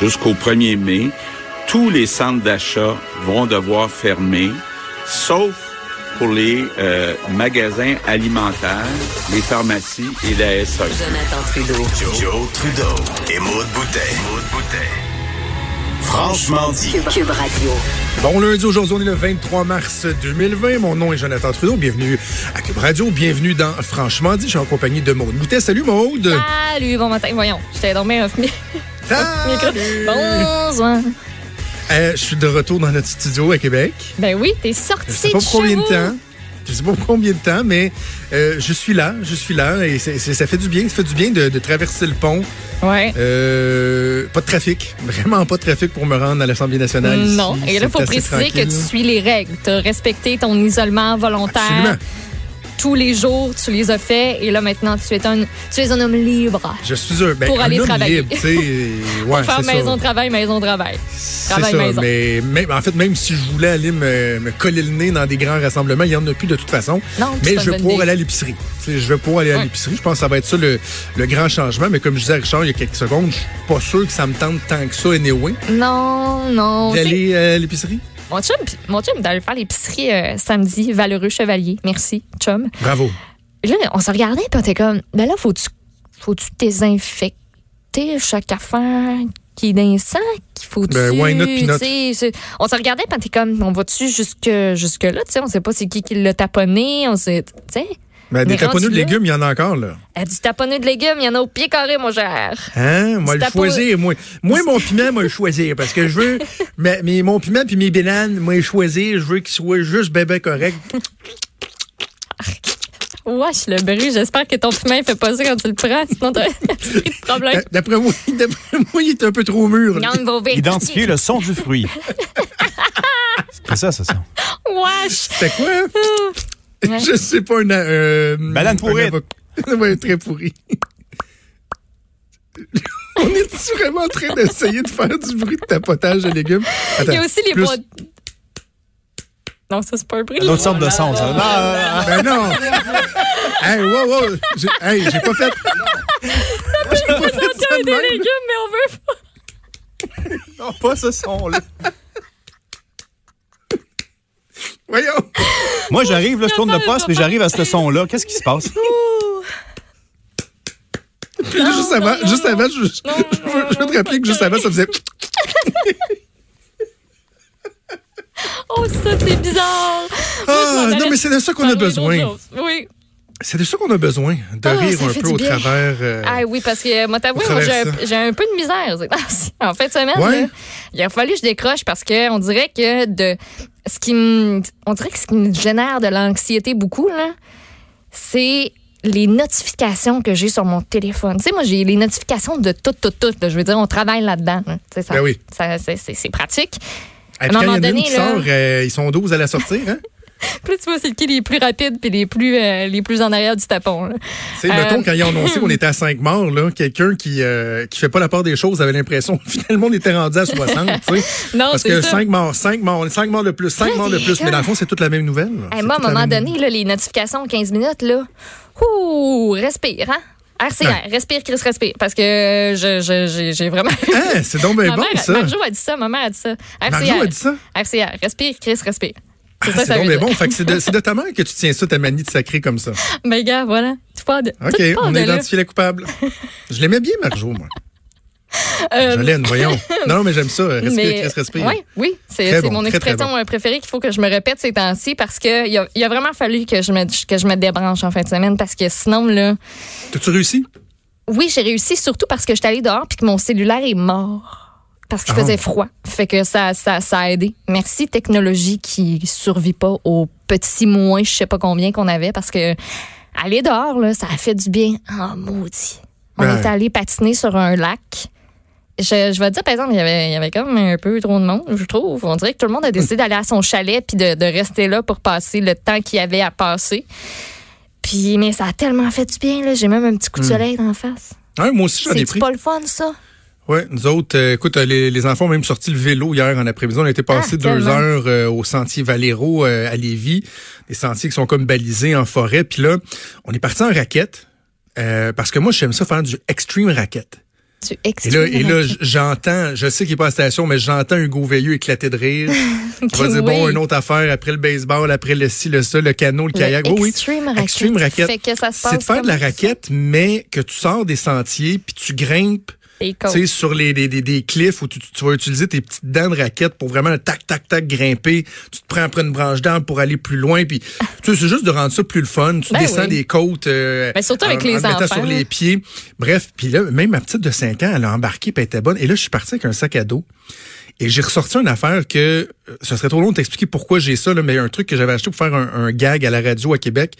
jusqu'au 1er mai, tous les centres d'achat vont devoir fermer, sauf pour les euh, magasins alimentaires, les pharmacies et la SAQ. Jonathan Trudeau. Joe, Trudeau et Maude Boutet. Franchement dit. Cube, Cube Radio. Bon lundi, aujourd'hui on est le 23 mars 2020. Mon nom est Jonathan Trudeau. Bienvenue à Cube Radio. Bienvenue dans Franchement dit. Je suis en compagnie de Maude Boutet. Salut Maude. Salut, bon matin. Voyons, j'étais dans mes micro. Salut. Bonsoir. Euh, je suis de retour dans notre studio à Québec. Ben oui, t'es sorti Je sais pas combien de temps. Je sais pas combien de temps, mais euh, je suis là, je suis là et ça fait du bien, ça fait du bien de, de traverser le pont. Ouais. Euh, pas de trafic, vraiment pas de trafic pour me rendre à l'Assemblée nationale. ici. Non. Et là, il faut préciser que tu suis les règles. Tu as respecté ton isolement volontaire. Absolument. Tous les jours, tu les as faits. Et là, maintenant, tu es un, tu es un homme libre. Je suis un, ben, Pour un aller homme travailler. libre, tu sais. Ouais, Pour faire c'est ça. maison-travail, maison-travail. C'est Travail ça, maison. mais même, en fait, même si je voulais aller me, me coller le nez dans des grands rassemblements, il n'y en a plus de toute façon. Non, mais je vais pouvoir aller à l'épicerie. Je vais pouvoir aller à l'épicerie. Je pense que ça va être ça le, le grand changement. Mais comme je disais à Richard il y a quelques secondes, je suis pas sûr que ça me tente tant que ça, anyway, Non, non. D'aller à l'épicerie? Mon chum, mon chum d'aller faire l'épicerie euh, samedi, valeureux chevalier. Merci, chum. Bravo. Là, on se regardait, puis on était comme, ben là, faut-tu faut-tu désinfecter chaque affaire qui est dans le sac? Faut-tu. Ben, why not, tu On se regardait, puis on était comme, on va-tu jusque, jusque-là? Tu sais, on sait pas c'est qui qui l'a taponné, on sait. Tu sais, Ben, des Mais rendu taponneux de légumes, il y en a encore, là. euh, du taponné de légumes, il y en a au pied carré, mon cher. Hein? Moi, Du le tapo- choisir, moi. Moi, mon piment, moi, le choisir. Parce que je veux, mais, mais mon piment puis mes bananes, moi, le choisir, je veux qu'il soit juste bébé correct. Wesh, le bruit, j'espère que ton piment, il fait pas ça quand tu le prends, sinon t'as un petit problème. D'après moi, d'après moi, il est un peu trop mûr. Identifier le son du fruit. C'est ça, c'est ça. Wesh! C'était quoi? Ouais. Je sais pas, un. Euh, Banane pourrite. Un avocat- ouais, très pourri. On est vraiment en train d'essayer de faire du bruit de tapotage de légumes? Il y a aussi les plus- boîtes. Non, ça, c'est pas un bruit. D'autres sortes de sons, ça. Non. Ben non! hey, wow, wow! J'ai hey, j'ai pas fait. J'ai pas fait ça de des même. légumes, mais on veut pas. Non, pas ce son-là. Voyons! Moi, j'arrive, là, je tourne de poste, mais j'arrive à ce son-là. Qu'est-ce qui se passe? Puis là, juste avant, juste avant, je, je, Non, je veux, je veux te rappeler que juste avant, ça faisait. Oh, ça, c'est bizarre. Moi, Ah, non, mais c'est de ça qu'on a besoin. Oui. C'est de ça qu'on a besoin, de Ah, rire un peu au bien. travers. euh, Ah oui, parce que, moi, moi, j'ai un- peu de misère. En fin de semaine, Ouais. là, il a fallu que je décroche parce que on dirait que de ce qui me, on dirait que ce qui me génère de l'anxiété beaucoup, là, c'est les notifications que j'ai sur mon téléphone. Tu sais, moi, j'ai les notifications de tout, tout, tout. là. Je veux dire, on travaille là-dedans. là. Tu sais, ça- Ben oui. ça- c'est- pratique. à un moment donné, qui là- sort, euh, ils sont 12 à la sortir, hein? Là, tu vois, c'est qui les plus rapides puis les plus, euh, les plus en arrière du tapon. Tu sais, mettons, Euh, quand ils ont annoncé qu'on était à 5 morts, là, quelqu'un qui, euh, qui fait pas la part des choses avait l'impression que finalement on était rendu à 60, tu sais. Non, Parce c'est que ça. 5 morts, 5 morts, 5 morts de plus, 5 Ouais, morts de c'est plus. Mais dans le fond, c'est toute la même nouvelle. Hey, C'est moi, à un moment donné, là, les notifications 15 minutes, là, ouh, respire, hein? RCR, respire, Chris, respire. Parce que je, j'ai, vraiment. Hein, c'est donc bien ma bon, mère, ça. Marjo a dit ça, ma mère a dit ça. RCR. Marjo a dit ça? RCR, respire, Chris, respire. C'est Ah, ça, ça bon. Fait que c'est de, ta mère que tu tiens ça, ta manie de sacrer comme ça. Ben, gars, voilà. Tu parles de. OK, tout part on a identifié la coupable. Je l'aimais bien, Marjo, moi. Euh, Jolène, voyons. Non, mais j'aime ça. Respire, mais- respire. ouais, oui, c'est bon, mon très, très expression euh, préférée qu'il faut que je me répète ces temps-ci parce que il a, a vraiment fallu que je me que je me débranche en fin de semaine parce que sinon là, T'as-tu réussi? oui j'ai réussi surtout parce que j'étais allée dehors puis que mon cellulaire est mort parce qu'il Ah. faisait froid, fait que ça, ça ça a aidé. Merci technologie qui survit pas aux petits moins je sais pas combien qu'on avait parce que aller dehors là ça a fait du bien. Ah maudit. On Ouais. est allé patiner sur un lac. Je, je vais te dire, par exemple, il y, avait, il y avait comme un peu trop de monde, je trouve. On dirait que tout le monde a décidé d'aller à son chalet puis de, de rester là pour passer le temps qu'il y avait à passer. Puis, mais ça a tellement fait du bien, là. J'ai même un petit coup de soleil dans la face. Ouais, moi aussi, j'en ai C'est pris. pas le fun, ça? Oui, nous autres, euh, écoute, euh, les, les enfants ont même sorti le vélo hier en après-midi. On a été passé Ah, deux tellement. heures euh, au sentier Valero euh, à Lévis, des sentiers qui sont comme balisés en forêt. Puis là, on est parti en raquette euh, parce que moi, j'aime ça faire du extreme raquette. Tu Et là, et là, j'entends, je sais qu'il est pas à la station, mais j'entends Hugo Veilleux éclater de rire. On va dire, bon, Oui. une autre affaire, après le baseball, après le ci, le ça, le canot, le kayak. Oui, oui. Extreme. Extreme racket. Fait que ça se C'est de faire de la ça. raquette, mais que tu sors des sentiers, puis tu grimpes Sais, sur les, les- des- des cliffs où tu, tu vas utiliser tes petites dents de raquette pour vraiment tac, tac, tac, grimper. Tu te prends après une branche d'arbre pour aller plus loin. Puis, tu sais, c'est juste de rendre ça plus le fun. Tu Ben descends oui. des côtes. euh, Ben, surtout avec en- les en enfants, sur les pieds. Bref, puis là, même ma petite de 5 ans, elle a embarqué puis elle était bonne. Et là, je suis parti avec un sac à dos. Et j'ai ressorti une affaire que, euh, ce serait trop long de t'expliquer pourquoi j'ai ça, là, mais un truc que j'avais acheté pour faire un, un gag à la radio à Québec,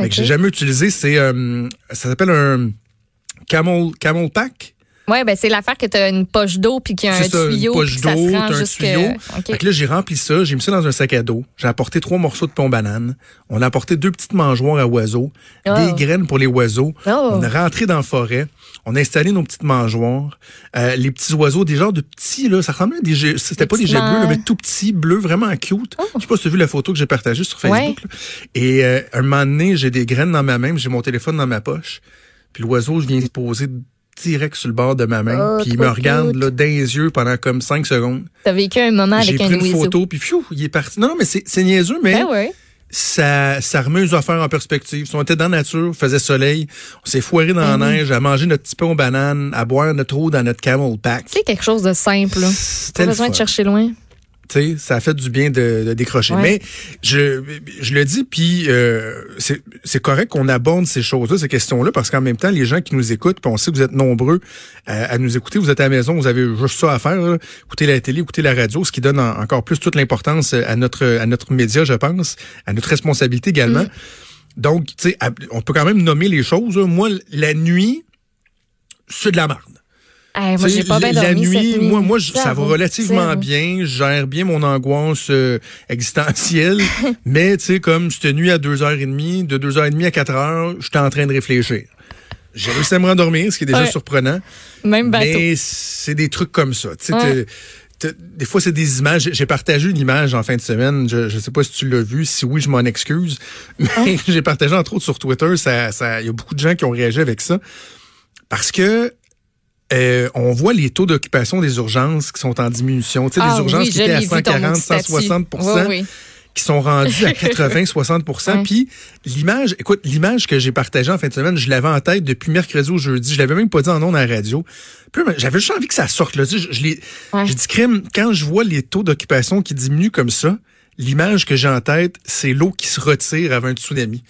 mais que j'ai jamais utilisé, c'est, euh, ça s'appelle un camel, camel pack. Ouais, ben c'est l'affaire que tu as une poche d'eau puis qu'il y a un ça, tuyau une poche d'eau, un jusque tuyau. OK. Fait que là, j'ai rempli ça, j'ai mis ça dans un sac à dos. J'ai apporté trois morceaux de pont banane. On a apporté deux petites mangeoires à oiseaux, Oh. des graines pour les oiseaux. Oh. On est rentré dans la forêt. On a installé nos petites mangeoires. Euh, les petits oiseaux, des genres de petits, là, ça ressemblait à des jets, c'était pas des jets bleus, là, mais tout petits, bleus, vraiment cute. Je sais pas si tu as vu la photo que j'ai partagée sur Ouais. Facebook. là. Et euh, un moment donné, j'ai des graines dans ma main, j'ai mon téléphone dans ma poche. Puis l'oiseau, je viens se poser direct sur le bord de ma main. Oh, puis il me regarde cute. là, dans les yeux pendant comme cinq secondes. T'as vécu un moment J'ai avec un pris une photo, puis pfiou, il est parti. Non, non, mais c'est c'est niaiseux, mais Ben ouais. ça, ça remet les affaires en perspective. Si on était dans la nature, faisait soleil, on s'est foiré dans la neige, à manger notre petit pain aux bananes, à boire notre eau dans notre camel pack. C'est quelque chose de simple. Pas besoin de chercher loin. Ça a fait du bien de, de décrocher. Ouais. Mais je, je le dis, puis euh, c'est correct qu'on aborde ces choses-là, ces questions-là, parce qu'en même temps, les gens qui nous écoutent, puis on sait que vous êtes nombreux euh, à nous écouter, vous êtes à la maison, vous avez juste ça à faire, là. écouter la télé, écouter la radio, ce qui donne en- encore plus toute l'importance à notre à notre média, je pense, à notre responsabilité également. Donc, tu sais, à- on peut quand même nommer les choses. Moi, la nuit, c'est de la merde. Hey, moi, j'ai pas bien la, la dormi nuit, cette nuit. moi, moi, je- ça va relativement Zéro. bien. Je gère bien mon angoisse euh, existentielle. mais, tu sais, comme cette nuit à 2h30, de 2h30 à 4h, j'étais en train de réfléchir. J'ai réussi à me rendormir, ce qui est déjà Ouais. surprenant. Même bateau. Mais c'est des trucs comme ça. Tu sais, Ouais. des fois, c'est des images. J'ai- partagé une image en fin de semaine. Je ne sais pas si tu l'as vu. Si oui, je m'en excuse. Mais j'ai partagé entre autres sur Twitter. Ça, ça, il y a beaucoup de gens qui ont réagi avec ça. Parce que euh, on voit les taux d'occupation des urgences qui sont en diminution. Tu sais, Ah les urgences oui, qui étaient à l'ai vu, ton 140, petit statut. 160 Oui, oui. qui sont rendus à 80-60 Ouais. Puis l'image, écoute, l'image que j'ai partagée en fin de semaine, je l'avais en tête depuis mercredi au jeudi. Je l'avais même pas dit en ondes à la radio. J'avais juste envie que ça sorte. Là. Tu sais, Je, Ouais. crime, quand je vois les taux d'occupation qui diminuent comme ça, l'image que j'ai en tête, c'est l'eau qui se retire avant un tsunami.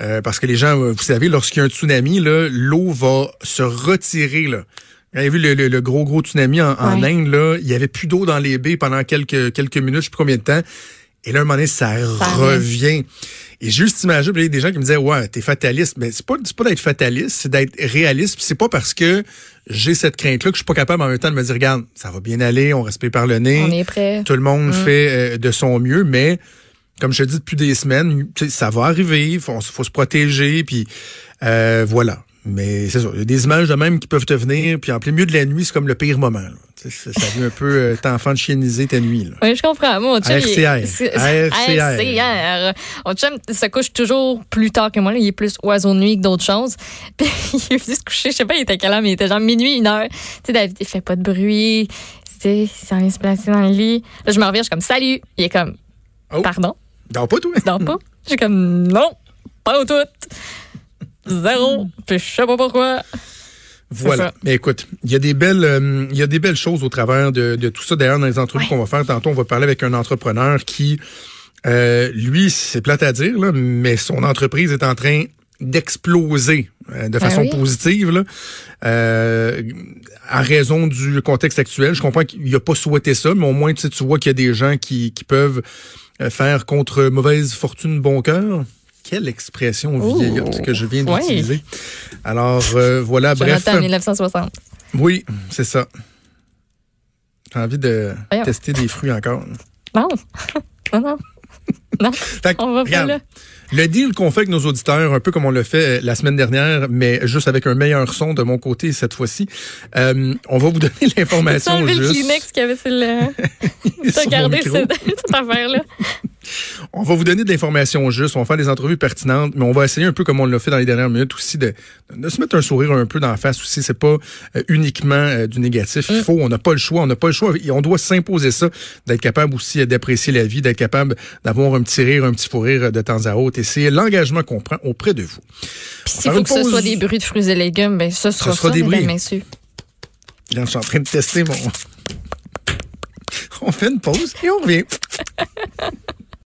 Euh, parce que les gens, vous savez, lorsqu'il y a un tsunami, l'eau va se retirer. Là. Vous avez vu le, le- le gros, gros tsunami en. Inde, là, il y avait plus d'eau dans les baies pendant quelques, quelques minutes, je sais plus combien de temps. Et là, à un moment donné, ça, revient. Et juste imaginer, il y a des gens qui me disaient, ouais, t'es fataliste. Mais c'est pas, c'est pas d'être fataliste, c'est d'être réaliste. Puis c'est pas parce que j'ai cette crainte-là que je suis pas capable en même temps de me dire, regarde, ça va bien aller, on respire par le nez. On est prêt. Tout le monde Mm. fait euh, de son mieux, mais comme je te dis depuis des semaines, ça va arriver, il faut, faut se protéger, puis euh, voilà. Mais c'est ça, il y a des images de même qui peuvent te venir, puis en plein milieu de la nuit, c'est comme le pire moment. là. Ça, vient un peu euh, t'enfant de chieniser ta nuit. Là. Oui, je comprends. Moi, mon chum, il RCR. c'est- RCR. RCR. Mon chum se couche toujours plus tard que moi. Là. Il est plus oiseau de nuit que d'autres choses. Puis il est venu se coucher, je sais pas, il était quelle heure, mais il était genre minuit, une heure. Tu sais, David, il fait pas de bruit. Tu sais, il s'en vient se placer dans le lit. Là, je me reviens, je suis comme, salut. Il est comme, Oh. pardon, Non, pas toi? dors pas? Je suis comme, non, pas au tout. Zéro. Puis je sais pas pourquoi. Voilà. Mais écoute, il y a des belles, euh, il y a des belles choses au travers de, de tout ça. D'ailleurs, dans les entrevues Ouais. qu'on va faire tantôt, on va parler avec un entrepreneur qui, euh, lui, c'est plate à dire, là, mais son entreprise est en train d'exploser euh, de Ben façon oui. positive là, euh, en raison du contexte actuel. Je comprends qu'il n'a pas souhaité ça, mais au moins tu, vois qu'il y a des gens qui, qui peuvent faire contre mauvaise fortune bon cœur. Quelle expression Oh. vieillotte que je viens d'utiliser. Alors euh, voilà, bref. Jonathan 1960. Oui, c'est ça. J'ai envie de Voyons. tester des fruits encore. Non. non, non. Non. Fait On va pas regarde, là. le deal qu'on fait avec nos auditeurs, un peu comme on l'a fait euh, la semaine dernière, mais juste avec un meilleur son de mon côté cette fois-ci, euh, on va vous donner l'information le juste. Kleenex qu'il y avait sur le. T'as sur mon gardé micro. cette, cette affaire-là. On va vous donner de l'information juste, on va faire des entrevues pertinentes, mais on va essayer un peu comme on l'a fait dans les dernières minutes aussi de, de se mettre un sourire un peu dans la face aussi. C'est pas euh, uniquement euh, du négatif. Il faut, on n'a pas le choix, on n'a pas le choix. Et on doit s'imposer ça, d'être capable aussi d'apprécier la vie, d'être capable d'avoir un petit rire, un petit fou rire de temps à autre. Et c'est l'engagement qu'on prend auprès de vous. Puis s'il faut que ce soit des bruits de fruits et légumes, ben ce sera ça, sera des mesdames, bruits. messieurs. Là, je suis en train de tester mon. On fait une pause et on revient.